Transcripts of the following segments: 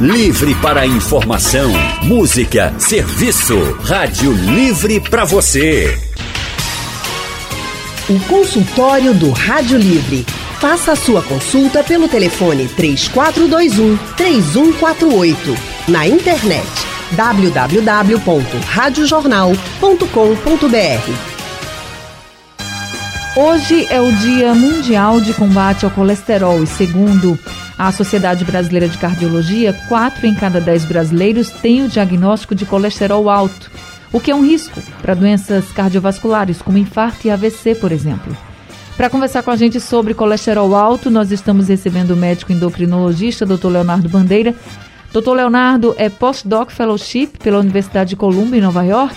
Livre para informação, música, serviço. Rádio Livre para você. O consultório do Rádio Livre. Faça a sua consulta pelo telefone 3421 3148. Na internet www.radiojornal.com.br. Hoje é o Dia Mundial de Combate ao Colesterol e, segundo a Sociedade Brasileira de Cardiologia, 4 em cada 10 brasileiros têm o diagnóstico de colesterol alto, o que é um risco para doenças cardiovasculares, como infarto e AVC, por exemplo. Para conversar com a gente sobre colesterol alto, nós estamos recebendo o médico endocrinologista, Dr. Leonardo Bandeira. Dr. Leonardo é postdoc fellowship pela Universidade de Columbia, em Nova York.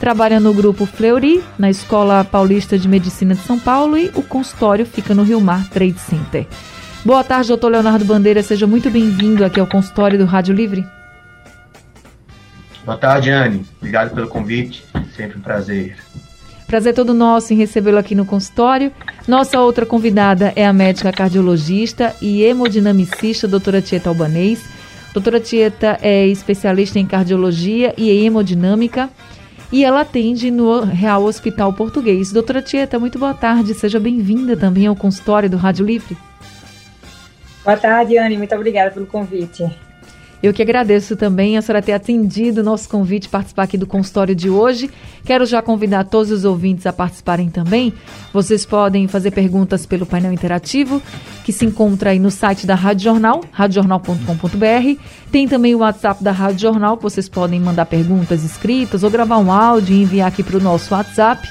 Trabalha no grupo Fleury, na Escola Paulista de Medicina de São Paulo e o consultório fica no Rio Mar Trade Center. Boa tarde, doutor Leonardo Bandeira. Seja muito bem-vindo aqui ao consultório do Rádio Livre. Boa tarde, Anne. Obrigado pelo convite. Sempre um prazer. Prazer todo nosso em recebê-lo aqui no consultório. Nossa outra convidada é a médica cardiologista e hemodinamicista, doutora Tieta Albanês. Doutora Tieta é especialista em cardiologia e hemodinâmica e ela atende no Real Hospital Português. Doutora Tieta, muito boa tarde. Seja bem-vinda também ao consultório do Rádio Livre. Boa tarde, Anne. Muito obrigada pelo convite. Eu que agradeço também a senhora ter atendido o nosso convite participar aqui do consultório de hoje. Quero já convidar todos os ouvintes a participarem também. Vocês podem fazer perguntas pelo painel interativo, que se encontra aí no site da Rádio Jornal, radiojornal.com.br. Tem também o WhatsApp da Rádio Jornal, que vocês podem mandar perguntas escritas ou gravar um áudio e enviar aqui para o nosso WhatsApp.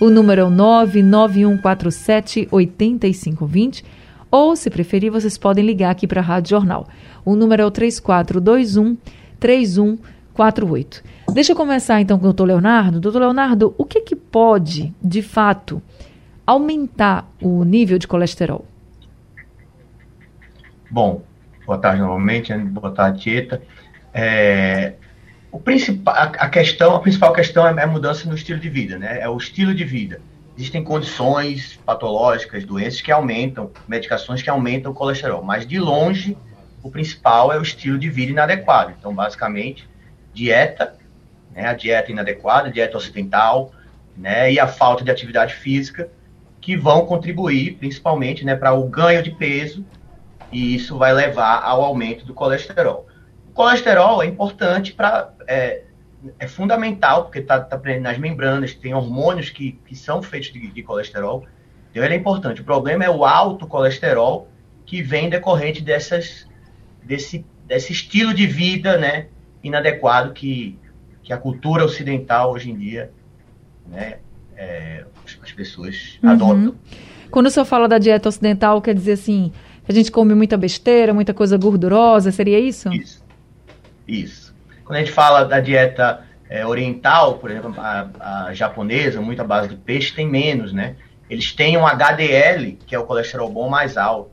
O número é o 99147 8520 ou, se preferir, vocês podem ligar aqui para a Rádio Jornal. O número é o 3421 3148. Deixa eu começar então com o doutor Leonardo. Doutor Leonardo, o que, que pode, de fato, aumentar o nível de colesterol? Bom, boa tarde novamente, boa tarde, Tieta. É, o principal, a, questão, a principal questão é a mudança no estilo de vida, né? É o estilo de vida existem condições patológicas, doenças que aumentam, medicações que aumentam o colesterol, mas de longe o principal é o estilo de vida inadequado. Então, basicamente, dieta, né, a dieta inadequada, a dieta ocidental, né, e a falta de atividade física, que vão contribuir principalmente né, para o ganho de peso, e isso vai levar ao aumento do colesterol. O colesterol é importante para é, é fundamental, porque está tá, tá nas membranas, tem hormônios que, que são feitos de, de colesterol, então ele é importante. O problema é o alto colesterol que vem decorrente dessas, desse, desse estilo de vida né, inadequado que, que a cultura ocidental hoje em dia, né, é, as pessoas uhum. adotam. Quando o senhor fala da dieta ocidental, quer dizer assim, a gente come muita besteira, muita coisa gordurosa, seria isso? Isso. Isso. Quando a gente fala da dieta é, oriental, por exemplo, a, a, japonesa, muita base de peixe, tem menos, né? Eles têm um HDL, que é o colesterol bom mais alto.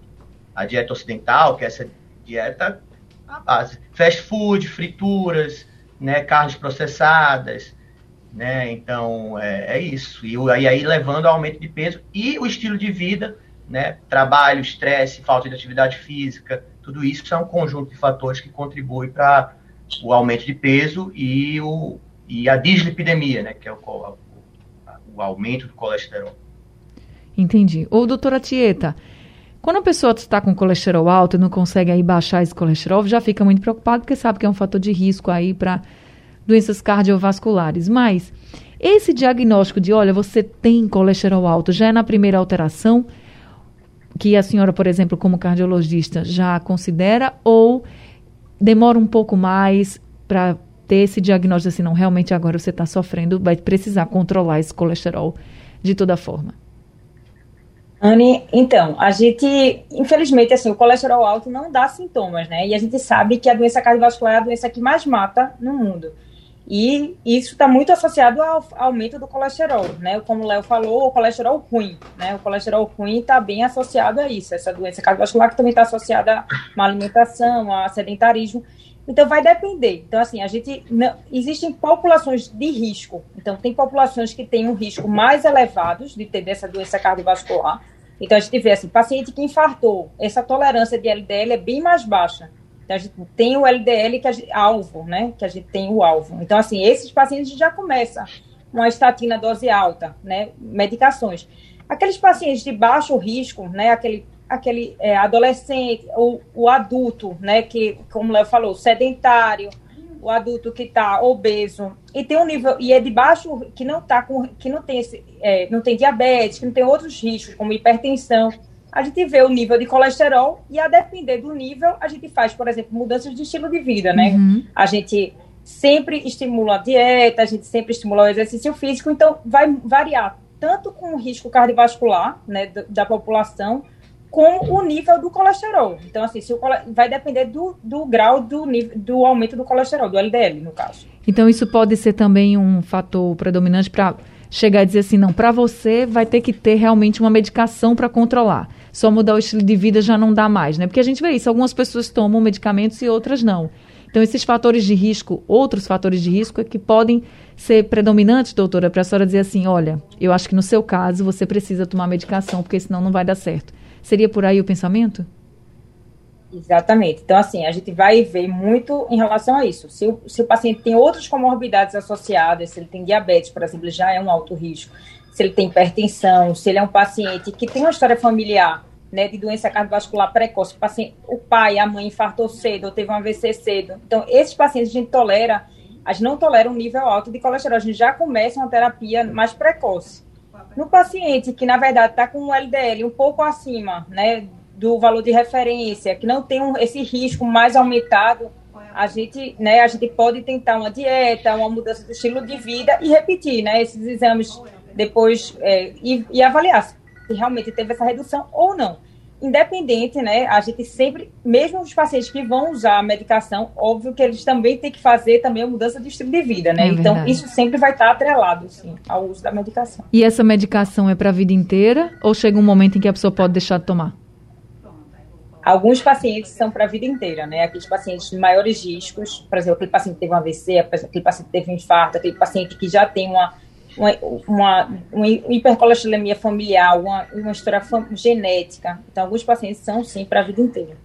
A dieta ocidental, que é essa dieta a base. Fast food, frituras, né, carnes processadas, né? Então, é, é isso. E, e aí levando ao aumento de peso e o estilo de vida, né? Trabalho, estresse, falta de atividade física, tudo isso é um conjunto de fatores que contribui para o aumento de peso e, o, e a dislipidemia, né, que é o, o, o aumento do colesterol. Entendi. Ô, doutora Tieta, quando a pessoa está com colesterol alto e não consegue aí baixar esse colesterol, já fica muito preocupado porque sabe que é um fator de risco aí para doenças cardiovasculares. Mas esse diagnóstico de, olha, você tem colesterol alto, já é na primeira alteração que a senhora, por exemplo, como cardiologista, já considera ou demora um pouco mais para ter esse diagnóstico assim, não, realmente agora você está sofrendo, vai precisar controlar esse colesterol de toda forma. Anne, então, a gente, infelizmente, assim, o colesterol alto não dá sintomas, né? E a gente sabe que a doença cardiovascular é a doença que mais mata no mundo. E isso está muito associado ao aumento do colesterol, né? Como o Léo falou, o colesterol ruim, né? O colesterol ruim está bem associado a isso, essa doença cardiovascular que também está associada a uma alimentação, a sedentarismo. Então vai depender. Então assim, a gente não, existem populações de risco. Então tem populações que têm um risco mais elevados de ter dessa doença cardiovascular. Então a gente vê assim, paciente que infartou, essa tolerância de LDL é bem mais baixa Então, a gente tem o LDL que a gente, alvo, né? Que a gente tem o alvo. Então, assim, esses pacientes já começam uma estatina dose alta, né? Medicações. Aqueles pacientes de baixo risco, né? Aquele, aquele é, adolescente, ou o adulto, né? Que, como o Léo falou, sedentário, o adulto que está obeso e tem um nível e é de baixo que não tá com que não tem esse é, não tem diabetes, que não tem outros riscos como hipertensão, a gente vê o nível de colesterol e a depender do nível a gente faz, por exemplo, mudanças de estilo de vida, né? Uhum. A gente sempre estimula a dieta, a gente sempre estimula o exercício físico, então vai variar tanto com o risco cardiovascular, né, da população, com o nível do colesterol. Então, assim, se o vai depender do, do grau do, nível, do aumento do colesterol, do LDL, no caso. Então, isso pode ser também um fator predominante para chegar a dizer assim, não, para você vai ter que ter realmente uma medicação para controlar. Só mudar o estilo de vida já não dá mais, né? Porque a gente vê isso, algumas pessoas tomam medicamentos e outras não. Então, esses fatores de risco, outros fatores de risco, é que podem ser predominantes, doutora, para a senhora dizer assim: olha, eu acho que no seu caso você precisa tomar medicação, porque senão não vai dar certo. Seria por aí o pensamento? Exatamente. Então, assim, a gente vai ver muito em relação a isso. Se o, se o paciente tem outras comorbidades associadas, se ele tem diabetes, por exemplo, já é um alto risco. Se ele tem hipertensão, se ele é um paciente que tem uma história familiar né, de doença cardiovascular precoce, o, paciente, o pai, a mãe infartou cedo, ou teve um AVC cedo. Então, esses pacientes a gente tolera, a gente não tolera um nível alto de colesterol, a gente já começa uma terapia mais precoce. No paciente que, na verdade, está com um LDL um pouco acima né, do valor de referência, que não tem um, esse risco mais aumentado, a gente, né, a gente pode tentar uma dieta, uma mudança de estilo de vida e repetir né, esses exames depois é, e, e avaliar se realmente teve essa redução ou não independente, né? A gente sempre, mesmo os pacientes que vão usar a medicação, óbvio que eles também têm que fazer também a mudança de estilo de vida, né? É então, isso sempre vai estar atrelado, sim, ao uso da medicação. E essa medicação é para a vida inteira ou chega um momento em que a pessoa pode deixar de tomar? Alguns pacientes são para a vida inteira, né? Aqueles pacientes de maiores riscos, por exemplo, aquele paciente que teve um AVC, aquele paciente que teve um infarto, aquele paciente que já tem uma uma, uma, uma hipercolesterolemia familiar, uma, uma história genética. Então, alguns pacientes são, sim, para a vida inteira.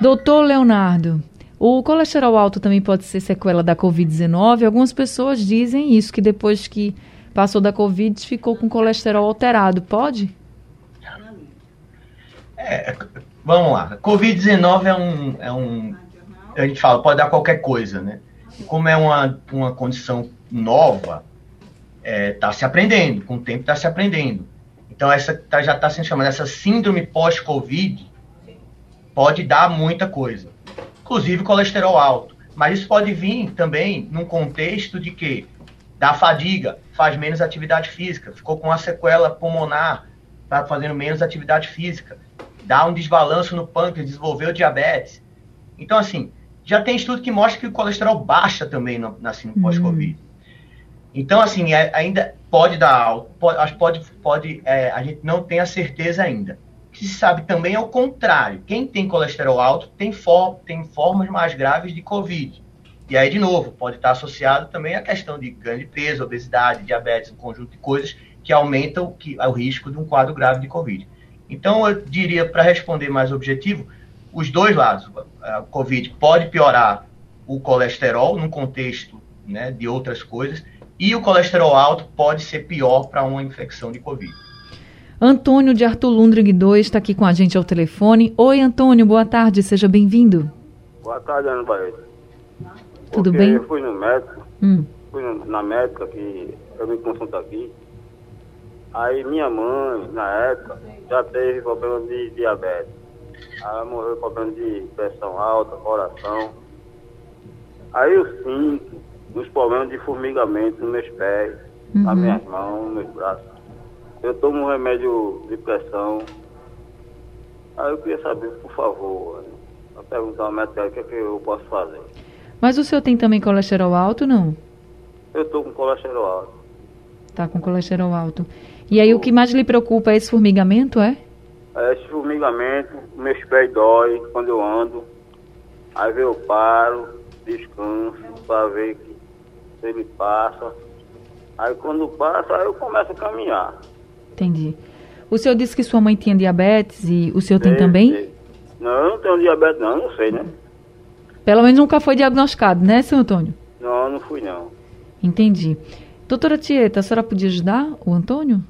Doutor Leonardo, o colesterol alto também pode ser sequela da Covid-19. Algumas pessoas dizem isso, que depois que passou da Covid ficou com colesterol alterado. Pode? É, vamos lá. Covid-19 é um, é um. A gente fala, pode dar qualquer coisa, né? como é uma, uma condição nova, está é, tá se aprendendo, com o tempo está se aprendendo. Então, essa tá, já está sendo chamada, essa síndrome pós-Covid pode dar muita coisa, inclusive colesterol alto. Mas isso pode vir também num contexto de que da fadiga, faz menos atividade física, ficou com uma sequela pulmonar, está fazendo menos atividade física, dá um desbalanço no pâncreas, desenvolveu diabetes. Então, assim, já tem estudo que mostra que o colesterol baixa também no, na síndrome pós-Covid. Então, assim, é, ainda pode dar alto, pode, pode, pode é, a gente não tem a certeza ainda. O que se sabe também é o contrário. Quem tem colesterol alto tem, for, tem formas mais graves de Covid. E aí, de novo, pode estar associado também à questão de ganho de peso, obesidade, diabetes, um conjunto de coisas que aumentam que, o risco de um quadro grave de Covid. Então, eu diria, para responder mais objetivo, os dois lados. A Covid pode piorar o colesterol num contexto né, de outras coisas, e o colesterol alto pode ser pior para uma infecção de Covid. Antônio de Arthur Lundrig 2 está aqui com a gente ao telefone. Oi, Antônio, boa tarde, seja bem-vindo. Boa tarde, Ana Paredes. Tudo bem? Eu fui no médico, hum. fui na médica que eu me consulto aqui. Aí minha mãe, na época, já teve problema de diabetes. Aí ela morreu com problema de pressão alta, coração. Aí eu sinto nos problemas de formigamento nos meus pés, uhum. nas minhas mãos, nos meus braços. Eu tomo um remédio de pressão. Aí eu queria saber, por favor, perguntar ao médico o que, é que eu posso fazer. Mas o senhor tem também colesterol alto, não? Eu estou com colesterol alto. Tá com colesterol alto. E aí o que mais lhe preocupa é esse formigamento, é? É esse formigamento, meus pés dói quando eu ando. Aí eu paro, descanso para ver que ele passa. Aí quando passa, aí eu começo a caminhar. Entendi. O senhor disse que sua mãe tinha diabetes e o senhor tem, tem também? Tem. Não, eu não tenho diabetes não, não sei, né? Pelo menos nunca foi diagnosticado, né, seu Antônio? Não, não fui não. Entendi. Doutora Tieta, a senhora podia ajudar o Antônio?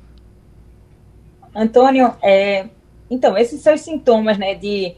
Antônio, é, então, esses seus sintomas, né, de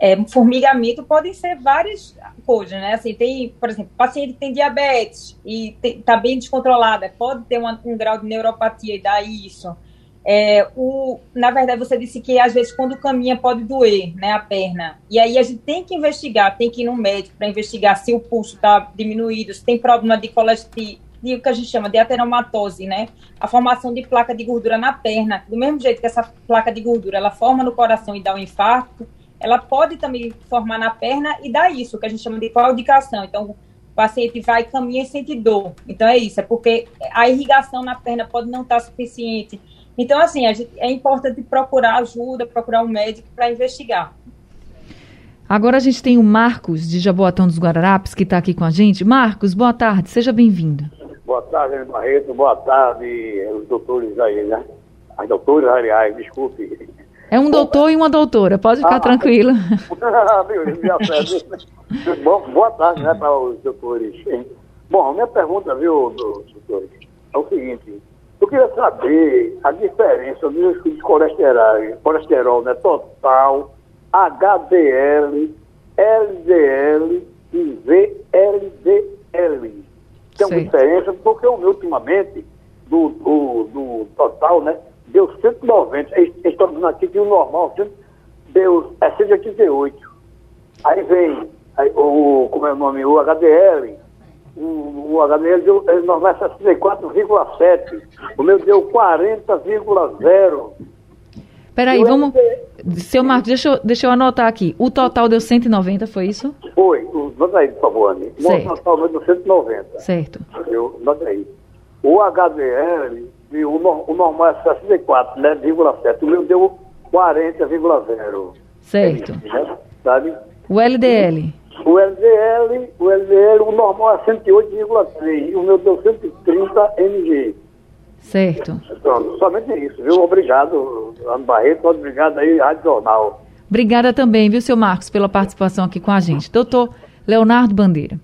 é, formigamento podem ser várias coisas, né? Assim, tem, por exemplo, paciente que tem diabetes e está bem descontrolada, pode ter uma, um grau de neuropatia e dá isso. É, o, na verdade, você disse que às vezes quando caminha pode doer, né, a perna. E aí a gente tem que investigar, tem que ir no médico para investigar se o pulso está diminuído, se tem problema de colesterol, de o que a gente chama de ateromatose, né? A formação de placa de gordura na perna. Do mesmo jeito que essa placa de gordura ela forma no coração e dá um infarto, ela pode também formar na perna e dar isso, que a gente chama de claudicação. Então, o paciente vai, caminha e sente dor. Então, é isso, é porque a irrigação na perna pode não estar suficiente. Então, assim, gente, é importante procurar ajuda, procurar um médico para investigar. Agora a gente tem o Marcos, de Jaboatão dos Guararapes, que está aqui com a gente. Marcos, boa tarde, seja bem-vindo. Boa tarde, Barreto, boa tarde, os doutores aí, né? As doutoras, aliás, desculpe. É um doutor e uma doutora, pode ficar ah, tranquilo. Bom, boa tarde, né, para os doutores. Bom, minha pergunta, viu, doutores, é o seguinte. Eu queria saber a diferença dos colesterol, colesterol né, total, HDL, LDL e VLDL. Tem uma diferença, porque o meu, ultimamente, do, do, do total, né, deu 190. Estou dizendo aqui que o normal deu é 188. Aí vem aí, o, como é o nome? O HDL. O, o HDL deu é, normal é 64,7. O meu deu 40,0. Peraí, vamos. Seu Marcos, deixa eu, deixa eu anotar aqui. O total deu 190, foi isso? Foi. Nota aí, por favor, Anny. O total deu 190. Certo. Eu, nota aí. O HDL o, o normal é 64, né, O meu deu 40,0. Certo. Né, sabe? O LDL? O LDL, o LDL, o normal é 108,3 e o meu deu 130 mg. Certo. Pronto, somente isso, viu? Obrigado, Ana Barreto, obrigado aí, Rádio Jornal. Obrigada também, viu, seu Marcos, pela participação aqui com a gente. Doutor Leonardo Bandeira.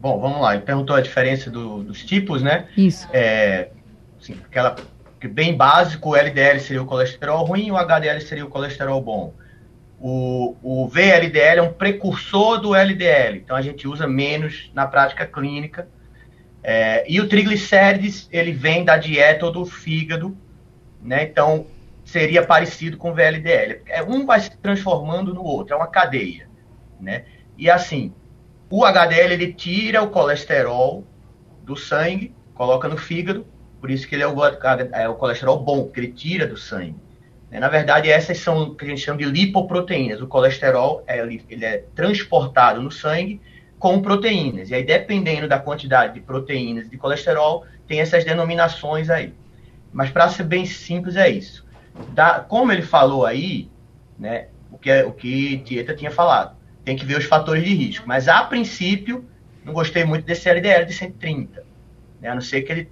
Bom, vamos lá. Ele perguntou a diferença do, dos tipos, né? Isso. É, assim, aquela que bem básico, o LDL seria o colesterol ruim e o HDL seria o colesterol bom. O, o VLDL é um precursor do LDL, então a gente usa menos na prática clínica. É, e o triglicérides, ele vem da dieta ou do fígado, né? Então seria parecido com o VLDL. É, um vai se transformando no outro, é uma cadeia, né? E assim, o HDL ele tira o colesterol do sangue, coloca no fígado, por isso que ele é o, é o colesterol bom, porque ele tira do sangue. É, na verdade, essas são o que a gente chama de lipoproteínas. O colesterol é, ele é transportado no sangue com proteínas. E aí, dependendo da quantidade de proteínas de colesterol, tem essas denominações aí. Mas para ser bem simples, é isso. Da, como ele falou aí, né, o que, o que Tieta tinha falado tem que ver os fatores de risco. Mas, a princípio, não gostei muito desse LDL de 130. Né? A não ser que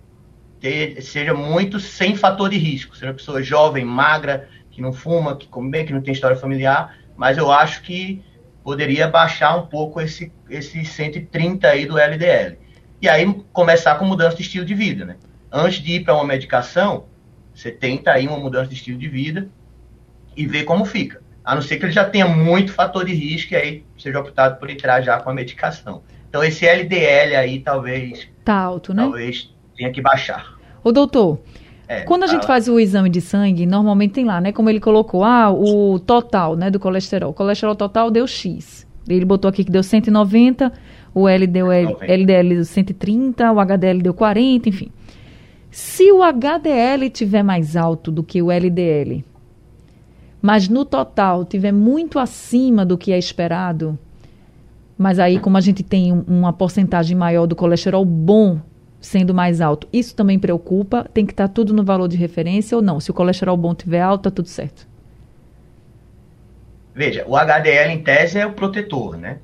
ele seja muito sem fator de risco. Seja uma pessoa jovem, magra, que não fuma, que come bem, que não tem história familiar. Mas eu acho que poderia baixar um pouco esse, esse 130 aí do LDL. E aí começar com mudança de estilo de vida, né? Antes de ir para uma medicação, você tenta aí uma mudança de estilo de vida e ver como fica. A não ser que ele já tenha muito fator de risco e aí seja optado por entrar já com a medicação. Então esse LDL aí talvez. Tá alto, né? Talvez tenha que baixar. Ô doutor, é, quando a gente faz o exame de sangue, normalmente tem lá, né? Como ele colocou, ah, o total, né, do colesterol. O colesterol total deu X. Ele botou aqui que deu 190, o LDL, LDL deu 130, o HDL deu 40, enfim. Se o HDL tiver mais alto do que o LDL, mas no total tiver muito acima do que é esperado, mas aí como a gente tem uma porcentagem maior do colesterol bom sendo mais alto, isso também preocupa? Tem que estar tudo no valor de referência ou não? Se o colesterol bom tiver alto, tá tudo certo. Veja, o HDL em tese é o protetor, né?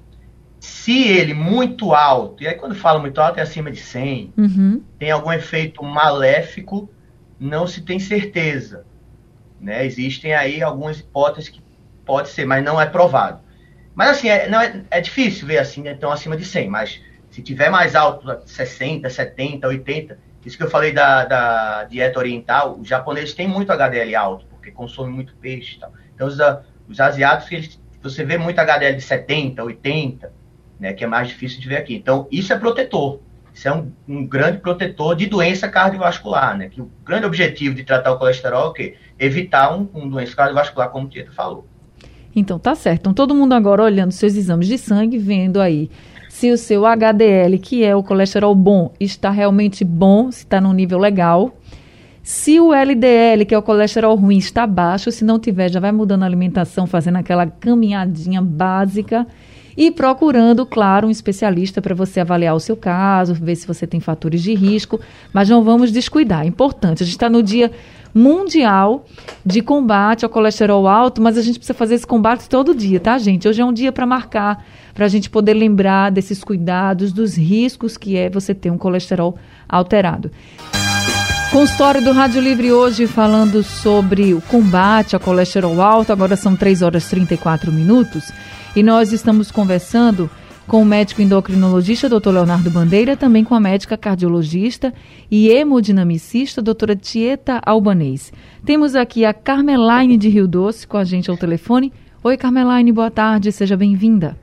Se ele muito alto, e aí quando fala muito alto é acima de 100, uhum. tem algum efeito maléfico, não se tem certeza. Né? Existem aí algumas hipóteses que pode ser, mas não é provado. Mas assim, é, não é, é difícil ver assim, né, tão acima de 100, mas se tiver mais alto, 60, 70, 80, isso que eu falei da, da dieta oriental, os japoneses têm muito HDL alto, porque consomem muito peixe e tal. Então, os, os asiáticos, eles, você vê muito HDL de 70, 80, né, que é mais difícil de ver aqui. Então, isso é protetor. Isso é um, um grande protetor de doença cardiovascular, né? Que o grande objetivo de tratar o colesterol é o quê? Evitar um, um doença cardiovascular, como o Tieto falou. Então, tá certo. Então, todo mundo agora olhando seus exames de sangue, vendo aí se o seu HDL, que é o colesterol bom, está realmente bom, se está num nível legal. Se o LDL, que é o colesterol ruim, está baixo, se não tiver, já vai mudando a alimentação, fazendo aquela caminhadinha básica e procurando, claro, um especialista para você avaliar o seu caso, ver se você tem fatores de risco, mas não vamos descuidar. É importante. A gente está no dia mundial de combate ao colesterol alto, mas a gente precisa fazer esse combate todo dia, tá, gente? Hoje é um dia para marcar, para a gente poder lembrar desses cuidados, dos riscos que é você ter um colesterol alterado. Consultório do Rádio Livre hoje falando sobre o combate ao colesterol alto. Agora são 3 horas e 34 minutos. E nós estamos conversando com o médico endocrinologista, doutor Leonardo Bandeira, também com a médica cardiologista e hemodinamicista, doutora Tieta Albanês. Temos aqui a Carmelaine de Rio Doce com a gente ao telefone. Oi, Carmelaine, boa tarde, seja bem-vinda.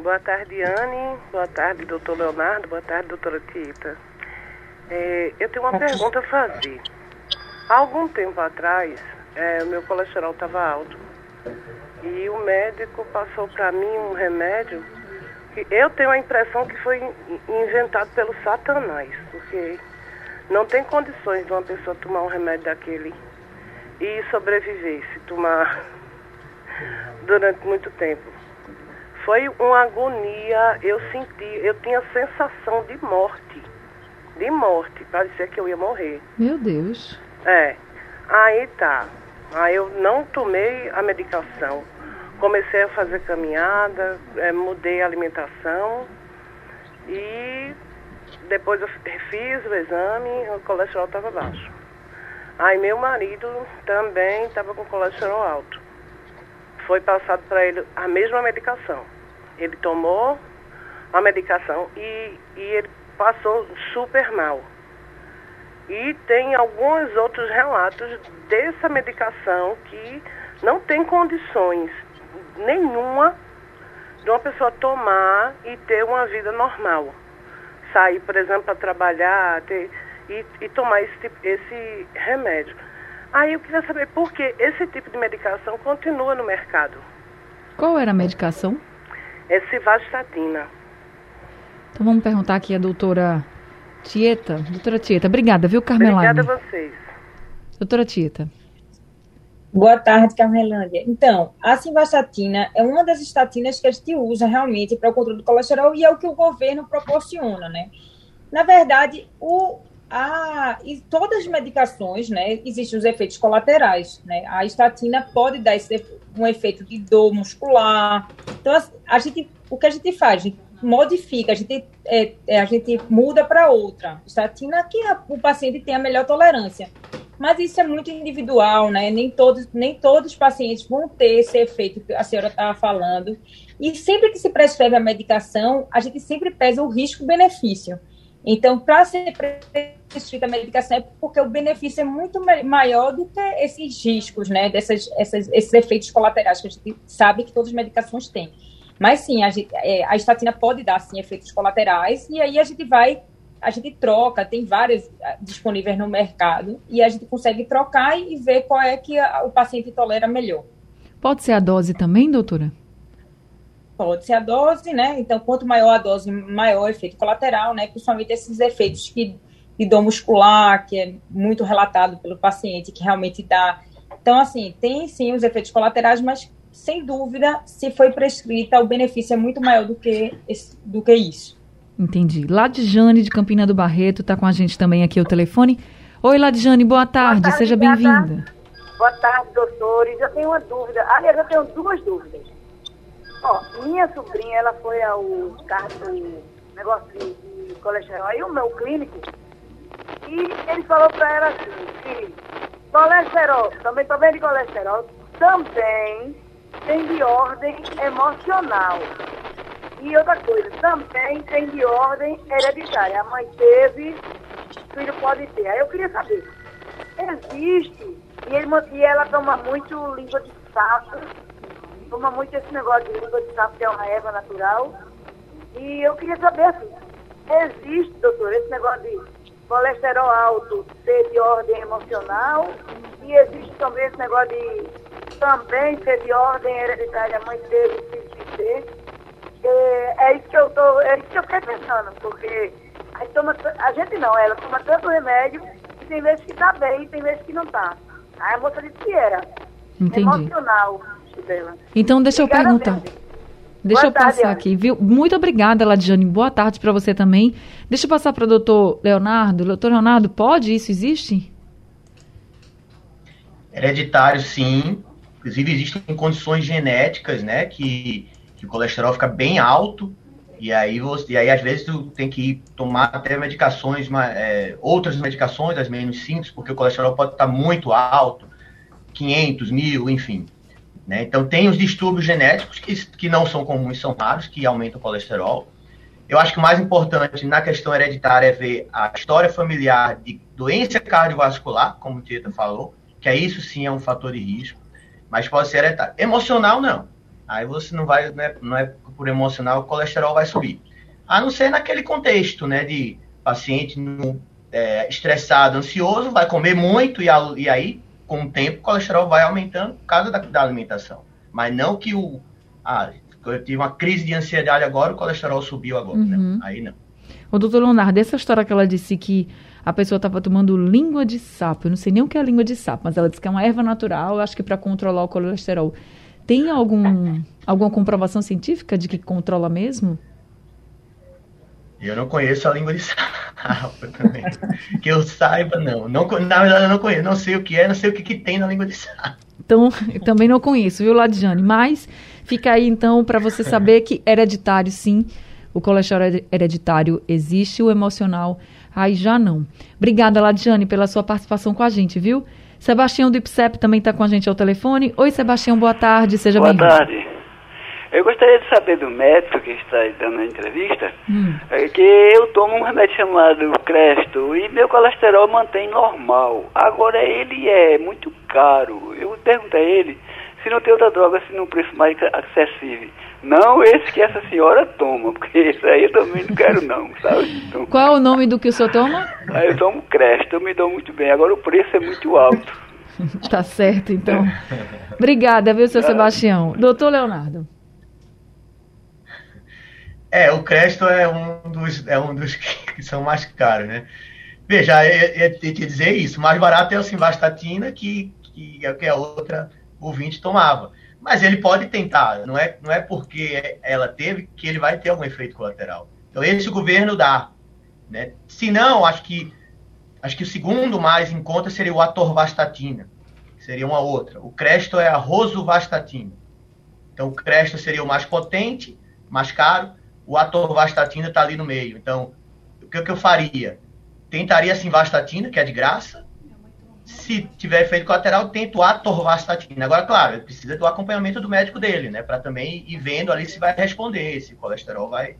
Boa tarde, Anne. Boa tarde, doutor Leonardo. Boa tarde, doutora Tieta. É, eu tenho uma pergunta a fazer. Há algum tempo atrás, é, meu colesterol estava alto. E o médico passou para mim um remédio que eu tenho a impressão que foi inventado pelo Satanás, porque não tem condições de uma pessoa tomar um remédio daquele e sobreviver se tomar durante muito tempo. Foi uma agonia, eu senti, eu tinha sensação de morte. De morte, parecia que eu ia morrer. Meu Deus. É. Aí tá. Aí eu não tomei a medicação. Comecei a fazer caminhada, é, mudei a alimentação e depois eu fiz o exame, o colesterol estava baixo. Aí meu marido também estava com colesterol alto. Foi passado para ele a mesma medicação. Ele tomou a medicação e, e ele passou super mal. E tem alguns outros relatos dessa medicação que não tem condições nenhuma de uma pessoa tomar e ter uma vida normal. Sair, por exemplo, para trabalhar ter, e, e tomar esse, tipo, esse remédio. Aí eu queria saber por que esse tipo de medicação continua no mercado. Qual era a medicação? É civastatina. Então vamos perguntar aqui a doutora Tieta. Doutora Tieta, obrigada, viu, Carmelane? Obrigada a vocês. Doutora Tieta. Boa tarde, Carmelândia. Então, a simvastatina é uma das estatinas que a gente usa realmente para o controle do colesterol e é o que o governo proporciona, né? Na verdade, o, a, e todas as medicações, né, existem os efeitos colaterais, né? A estatina pode dar esse, um efeito de dor muscular. Então, a, a gente, o que a gente faz? A gente modifica, a gente, é, é, a gente muda para outra estatina que a, o paciente tem a melhor tolerância. Mas isso é muito individual, né? Nem todos, nem todos os pacientes vão ter esse efeito que a senhora estava falando. E sempre que se prescreve a medicação, a gente sempre pesa o risco-benefício. Então, para ser prescrita a medicação é porque o benefício é muito maior do que esses riscos, né? Dessas, essas, esses efeitos colaterais que a gente sabe que todas as medicações têm. Mas sim, a, gente, é, a estatina pode dar sim efeitos colaterais e aí a gente vai, a gente troca, tem várias ah, disponíveis no mercado e a gente consegue trocar e ver qual é que a, o paciente tolera melhor. Pode ser a dose também, doutora? Pode ser a dose, né? Então, quanto maior a dose, maior o efeito colateral, né? Principalmente esses efeitos que, de dor muscular, que é muito relatado pelo paciente, que realmente dá. Então, assim, tem sim os efeitos colaterais, mas sem dúvida, se foi prescrita, o benefício é muito maior do que, esse, do que isso. Entendi. Ladjane, de Campina do Barreto, está com a gente também aqui o telefone. Oi, Ladjane, boa tarde, boa tarde seja bem-vinda. Boa tarde, doutores. Eu tenho uma dúvida. Aliás, eu tenho duas dúvidas. Ó, minha sobrinha, ela foi ao carro negócio de, de colesterol, aí o meu clínico, e ele falou para ela assim, que colesterol, também tô vendo de colesterol, também tem de ordem emocional. E outra coisa, também tem de ordem hereditária. A mãe teve, o filho pode ter. Aí eu queria saber, existe, e, ele, e ela toma muito língua de sapo, toma muito esse negócio de língua de sapo, que é uma erva natural. E eu queria saber assim, existe, doutor, esse negócio de colesterol alto ser de ordem emocional e existe também esse negócio de também de ordem hereditária, a mãe teve, filho ter. É, é, isso que eu tô, é isso que eu fiquei pensando, porque a gente, toma, a gente não, ela toma tanto remédio que tem vezes que tá bem e tem vezes que não tá. Aí a moça disse que era Entendi. emocional dela. Então deixa Obrigada eu perguntar. Deixa Boa eu tarde, passar aqui, viu? Muito obrigada, Ladiane. Boa tarde para você também. Deixa eu passar para o doutor Leonardo. Doutor Leonardo, pode? Isso existe? Hereditário, sim. Inclusive, existem condições genéticas, né? Que que o colesterol fica bem alto e aí você, e aí às vezes tu tem que tomar até medicações, é, outras medicações, as menos simples, porque o colesterol pode estar muito alto, 500, mil, enfim. Né? Então tem os distúrbios genéticos que, que não são comuns, são raros, que aumentam o colesterol. Eu acho que o mais importante na questão hereditária é ver a história familiar de doença cardiovascular, como o Tieta falou, que é isso sim é um fator de risco, mas pode ser hereditário. Emocional, não Aí você não vai, né, não é por emocional, o colesterol vai subir. A não ser naquele contexto, né, de paciente no, é, estressado, ansioso, vai comer muito e, a, e, aí, com o tempo, o colesterol vai aumentando por causa da, da alimentação. Mas não que o. Ah, eu tive uma crise de ansiedade agora, o colesterol subiu agora. Né? Uhum. Né? Aí não. O doutor Leonardo, essa história que ela disse que a pessoa estava tomando língua de sapo, eu não sei nem o que é língua de sapo, mas ela disse que é uma erva natural, acho que para controlar o colesterol. Tem algum, alguma comprovação científica de que controla mesmo? Eu não conheço a língua de sapo também. que eu saiba, não. não. Na verdade, eu não conheço. Não sei o que é, não sei o que, que tem na língua de sapo. Então, eu também não conheço, viu, Ladiane? Mas fica aí, então, para você saber que hereditário, sim, o colesterol hereditário existe, o emocional, aí já não. Obrigada, Ladiane, pela sua participação com a gente, viu? Sebastião do IPSEP também está com a gente ao telefone. Oi, Sebastião, boa tarde, seja bem-vindo. Boa tarde. Eu gostaria de saber do médico que está dando a entrevista, hum. é que eu tomo um remédio chamado Cresto e meu colesterol mantém normal. Agora ele é muito caro. Eu pergunto a ele se não tem outra droga assim num preço mais acessível. Não esse que essa senhora toma, porque esse aí eu também não quero não, sabe? Então, Qual é o nome do que o senhor toma? Aí eu tomo Crest, eu me dou muito bem. Agora o preço é muito alto. tá certo, então. Obrigada, viu, seu Sebastião. Doutor Leonardo. É, o Cresto é um dos, é um dos que são mais caros, né? Veja, eu tenho que dizer isso. Mais barato é o Simvastatina, que, que, que a outra ouvinte tomava. Mas ele pode tentar, não é, não é porque ela teve que ele vai ter algum efeito colateral. Então esse governo dá. Né? Se não, acho que, acho que o segundo mais em conta seria o atorvastatina, que seria uma outra. O Cresto é a rosuvastatina. Então o Cresto seria o mais potente, mais caro, o atorvastatina está ali no meio. Então, o que, que eu faria? Tentaria a simvastatina, que é de graça, se tiver efeito colateral, tento atorvastatina. Agora, claro, precisa do acompanhamento do médico dele, né? Para também ir vendo ali se vai responder, se o colesterol vai,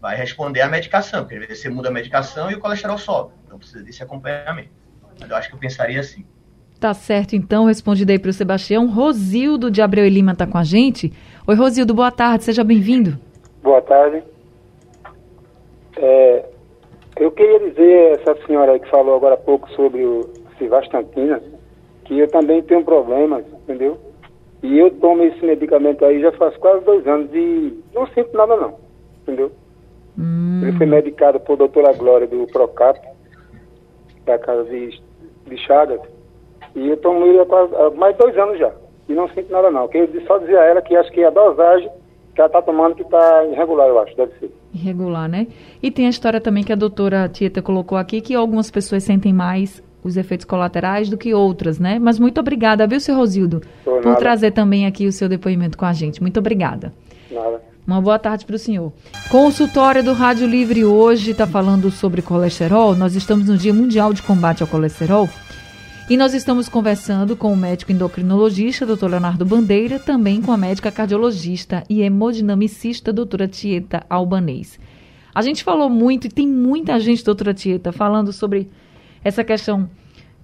vai responder à medicação. Porque às vezes você muda a medicação e o colesterol sobe. Então precisa desse acompanhamento. Mas eu acho que eu pensaria assim. Tá certo, então, respondido aí para o Sebastião. Rosildo de Abreu e Lima está com a gente. Oi, Rosildo, boa tarde, seja bem-vindo. Boa tarde. É, eu queria dizer, essa senhora aí que falou agora há pouco sobre o, civastantina, que eu também tenho problemas, entendeu? E eu tomo esse medicamento aí já faz quase dois anos e não sinto nada não, entendeu? Hum. Ele foi medicado por doutora Glória do Procap, da casa de, de Chagas, e eu tomo ele há, quase, há mais dois anos já. E não sinto nada não. Eu só dizia a ela que acho que a dosagem que ela está tomando que está irregular, eu acho, deve ser. Irregular, né? E tem a história também que a doutora Tieta colocou aqui, que algumas pessoas sentem mais os efeitos colaterais do que outras, né? Mas muito obrigada, viu, seu Rosildo, por, por trazer também aqui o seu depoimento com a gente. Muito obrigada. Nada. Uma boa tarde para o senhor. Consultório do Rádio Livre hoje está falando sobre colesterol. Nós estamos no Dia Mundial de Combate ao Colesterol. E nós estamos conversando com o médico endocrinologista, doutor Leonardo Bandeira, também com a médica cardiologista e hemodinamicista, doutora Tieta Albanês. A gente falou muito, e tem muita gente, doutora Tieta, falando sobre essa questão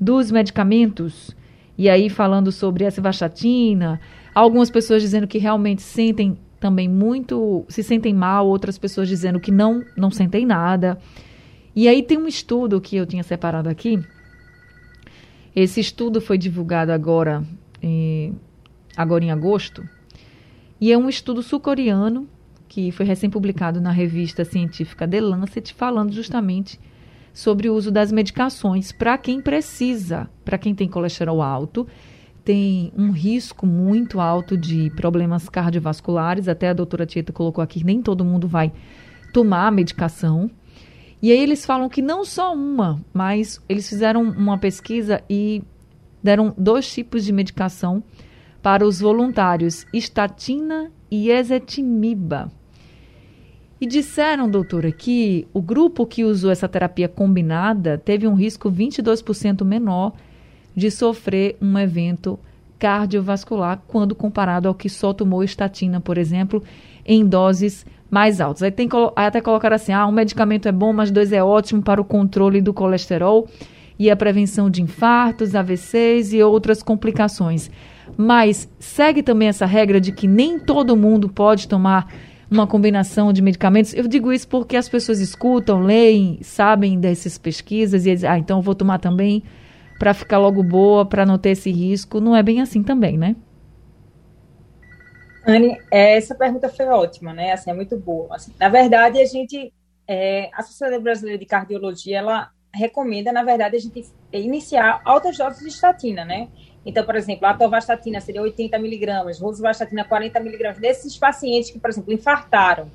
dos medicamentos, e aí falando sobre a civastatina, algumas pessoas dizendo que realmente sentem também muito, se sentem mal, outras pessoas dizendo que não, não sentem nada. E aí tem um estudo que eu tinha separado aqui, esse estudo foi divulgado agora, em, agora em agosto, e é um estudo sul-coreano que foi recém-publicado na revista científica The Lancet, falando justamente sobre o uso das medicações para quem precisa, para quem tem colesterol alto, tem um risco muito alto de problemas cardiovasculares. Até a doutora Tieta colocou aqui, nem todo mundo vai tomar a medicação. E aí eles falam que não só uma, mas eles fizeram uma pesquisa e deram dois tipos de medicação para os voluntários, estatina e ezetimiba. E disseram, doutora, que o grupo que usou essa terapia combinada teve um risco 22% menor de sofrer um evento cardiovascular quando comparado ao que só tomou estatina, por exemplo, em doses mais altos. Aí tem até colocar assim: ah, um medicamento é bom, mas dois é ótimo para o controle do colesterol e a prevenção de infartos, AVCs e outras complicações. Mas segue também essa regra de que nem todo mundo pode tomar uma combinação de medicamentos. Eu digo isso porque as pessoas escutam, leem, sabem dessas pesquisas e dizem, ah, então eu vou tomar também para ficar logo boa, para não ter esse risco. Não é bem assim também, né? Anne, essa pergunta foi ótima, né? Assim, é muito boa. Assim, na verdade, a gente, é, a Sociedade Brasileira de Cardiologia, ela recomenda, na verdade, a gente iniciar altas doses de estatina, né? Então, por exemplo, a atorvastatina seria 80 miligramas, rosuvastatina 40 miligramas, desses pacientes que, por exemplo, infartaram.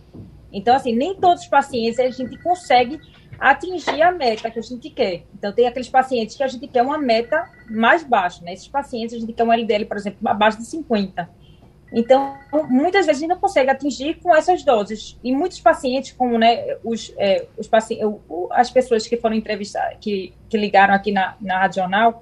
Então, assim, nem todos os pacientes a gente consegue atingir a meta que a gente quer. Então, tem aqueles pacientes que a gente quer uma meta mais baixa, né? Esses pacientes a gente quer um LDL, por exemplo, abaixo de 50. Então, muitas vezes a gente não consegue atingir com essas doses. E muitos pacientes, como né, os, é, os pacientes, as pessoas que foram entrevistadas, que, que ligaram aqui na, na Rádio Jornal,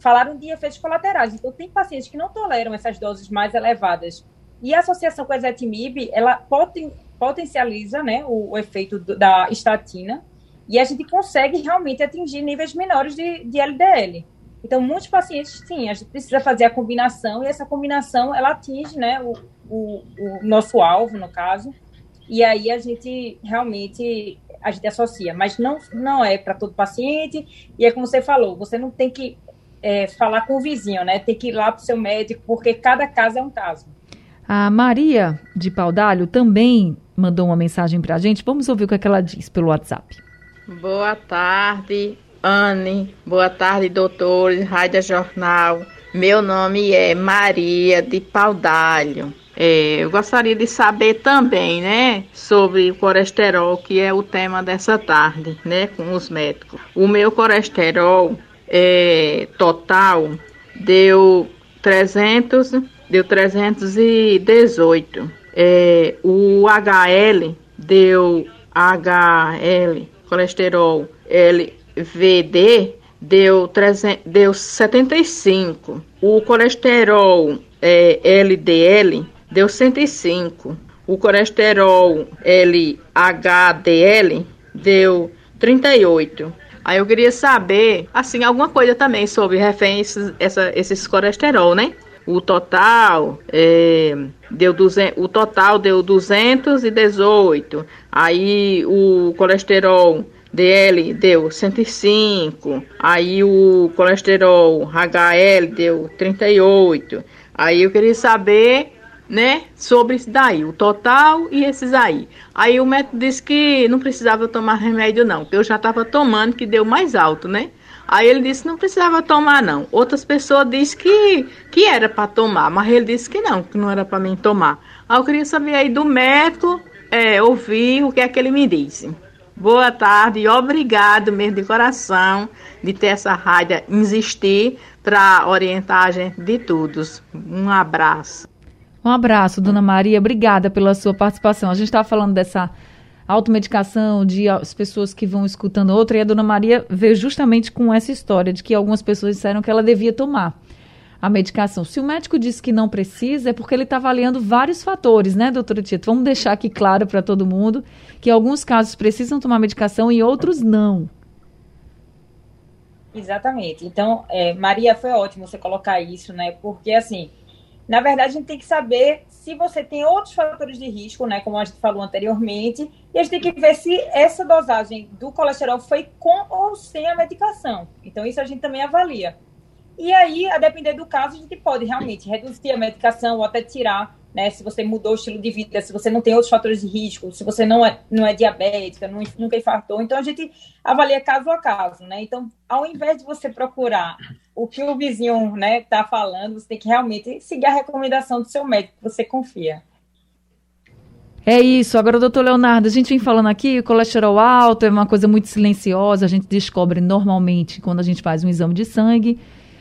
falaram de efeitos colaterais. Então, tem pacientes que não toleram essas doses mais elevadas. E a associação com a ezetimibe, ela poten, potencializa né, o, o efeito do, da estatina e a gente consegue realmente atingir níveis menores de, de LDL. Então, muitos pacientes, sim, a gente precisa fazer a combinação e essa combinação, ela atinge, né, o, o, o nosso alvo, no caso, e aí a gente realmente, a gente associa, mas não, não é para todo paciente, e é como você falou, você não tem que é, falar com o vizinho, né, tem que ir lá para o seu médico, porque cada caso é um caso. A Maria de Paudalho também mandou uma mensagem para a gente, vamos ouvir o que, é que ela diz pelo WhatsApp. Boa tarde, Anne, boa tarde, doutores, Rádio Jornal. Meu nome é Maria de Paudalho. É, eu gostaria de saber também, né, sobre o colesterol, que é o tema dessa tarde, né, com os médicos. O meu colesterol é, total deu 300, deu 318. É, o HL deu HL, colesterol L VD deu, 300, deu 75. O colesterol é, LDL deu 105. O colesterol LHDL deu 38. Aí eu queria saber, assim, alguma coisa também sobre referências essa, esses colesterol, né? O total é, deu 200, o total deu 218. Aí o colesterol DL deu 105, aí o colesterol HL deu 38. Aí eu queria saber, né, sobre isso daí, o total e esses aí. Aí o médico disse que não precisava tomar remédio não, que eu já estava tomando que deu mais alto, né? Aí ele disse não precisava tomar não. Outras pessoas disse que que era para tomar, mas ele disse que não, que não era para mim tomar. Aí eu queria saber aí do médico, é, ouvir o que é que ele me disse. Boa tarde obrigado mesmo de coração de ter essa rádio insistir para orientar a gente de todos. Um abraço. Um abraço, dona Maria. Obrigada pela sua participação. A gente estava falando dessa automedicação, de as pessoas que vão escutando outra, e a dona Maria veio justamente com essa história de que algumas pessoas disseram que ela devia tomar a medicação. Se o médico disse que não precisa, é porque ele está avaliando vários fatores, né, doutora Tito? Vamos deixar aqui claro para todo mundo que alguns casos precisam tomar medicação e outros não. Exatamente. Então, é, Maria, foi ótimo você colocar isso, né? Porque, assim, na verdade, a gente tem que saber se você tem outros fatores de risco, né? Como a gente falou anteriormente, e a gente tem que ver se essa dosagem do colesterol foi com ou sem a medicação. Então, isso a gente também avalia. E aí, a depender do caso, a gente pode realmente reduzir a medicação ou até tirar, né? Se você mudou o estilo de vida, se você não tem outros fatores de risco, se você não é, não é diabética, não, nunca infartou. Então, a gente avalia caso a caso, né? Então, ao invés de você procurar o que o vizinho, né, tá falando, você tem que realmente seguir a recomendação do seu médico, que você confia. É isso. Agora, doutor Leonardo, a gente vem falando aqui, o colesterol alto é uma coisa muito silenciosa, a gente descobre normalmente quando a gente faz um exame de sangue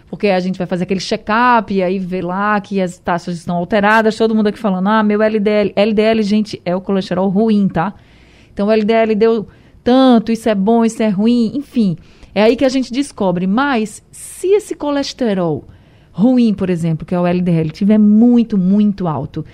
porque a gente vai fazer aquele check-up e aí vê lá que as taxas estão alteradas, todo mundo aqui falando, ah, meu LDL, LDL, gente, é o colesterol ruim, tá? Então o LDL deu tanto, isso é bom, isso é ruim, enfim. É aí que a gente descobre. Mas se esse colesterol ruim, por exemplo, que é o LDL, tiver muito, muito alto,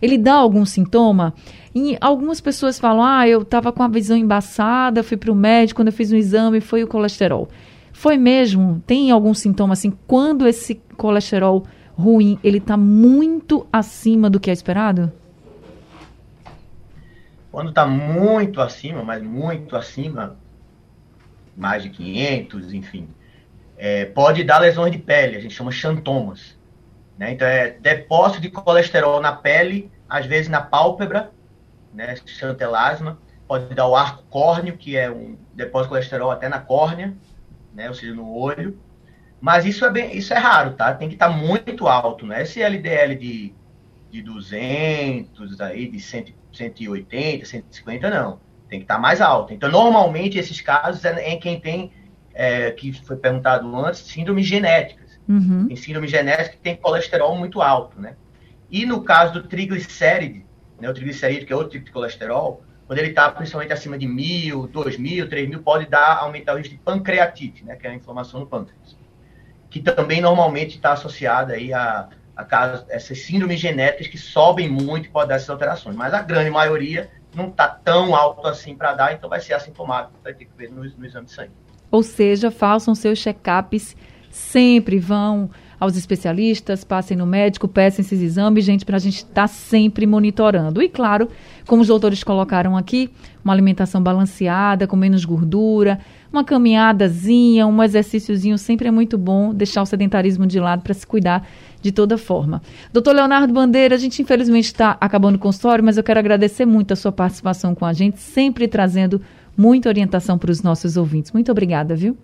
ele dá algum sintoma? E algumas pessoas falam: ah, eu estava com a visão embaçada, fui para o médico, quando eu fiz um exame, foi o colesterol. Foi mesmo? Tem algum sintoma assim? Quando esse colesterol ruim, ele está muito acima do que é esperado? Quando está muito acima, mas muito acima, mais de 500, enfim, é, pode dar lesões de pele, a gente chama xantomas. Né? Então, é depósito de colesterol na pele, às vezes na pálpebra, né? xantelasma, pode dar o arco córneo, que é um depósito de colesterol até na córnea, né? Ou seja, no olho. Mas isso é, bem, isso é raro, tá? Tem que estar tá muito alto, né? Esse LDL de, de 200, aí, de 100, 180, 150, não. Tem que estar tá mais alto. Então, normalmente, esses casos é em quem tem, é, que foi perguntado antes, síndromes genéticas. Uhum. Tem síndrome genética que tem colesterol muito alto, né? E no caso do triglicéride, né, o triglicerídeo, que é outro tipo de colesterol, quando ele está principalmente acima de mil, dois mil, três mil, pode dar, aumentar o risco de pancreatite, né, que é a inflamação no pâncreas, que também normalmente está associada aí a, a essas síndromes genéticas que sobem muito e pode dar essas alterações. Mas a grande maioria não está tão alto assim para dar, então vai ser assintomático, vai ter que ver no, no exame de sangue. Ou seja, façam seus check-ups sempre, vão aos especialistas, passem no médico, peçam esses exames, gente, para a gente estar tá sempre monitorando. E claro, como os doutores colocaram aqui, uma alimentação balanceada, com menos gordura, uma caminhadazinha, um exercíciozinho sempre é muito bom, deixar o sedentarismo de lado para se cuidar de toda forma. Doutor Leonardo Bandeira, a gente infelizmente está acabando o consultório, mas eu quero agradecer muito a sua participação com a gente, sempre trazendo muita orientação para os nossos ouvintes. Muito obrigada, viu?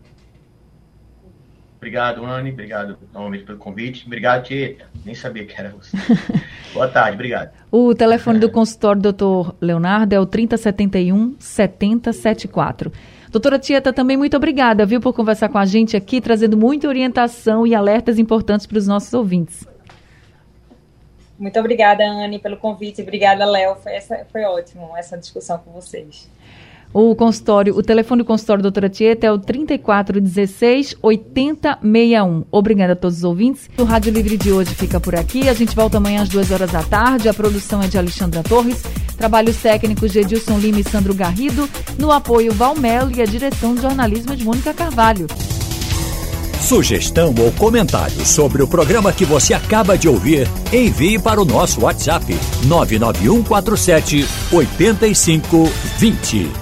Obrigado, Anne. Obrigado novamente pelo convite. Obrigado, Tieta. Nem sabia que era você. Boa tarde, obrigado. O telefone do consultório do Dr. Leonardo é o 3071 7074. Doutora Tieta, também muito obrigada, viu, por conversar com a gente aqui, trazendo muita orientação e alertas importantes para os nossos ouvintes. Muito obrigada, Anne, pelo convite. Obrigada, Léo. Foi, essa, foi ótimo essa discussão com vocês. O consultório, o telefone do consultório doutora Tieta é o 3416 8061. Obrigada a todos os ouvintes. O Rádio Livre de hoje fica por aqui. A gente volta amanhã às duas horas da tarde. A produção é de Alexandra Torres. Trabalhos técnicos de Edilson Lima e Sandro Garrido. No apoio Valmelo e a direção de jornalismo de Mônica Carvalho. Sugestão ou comentário sobre o programa que você acaba de ouvir, envie para o nosso WhatsApp 99147 8520.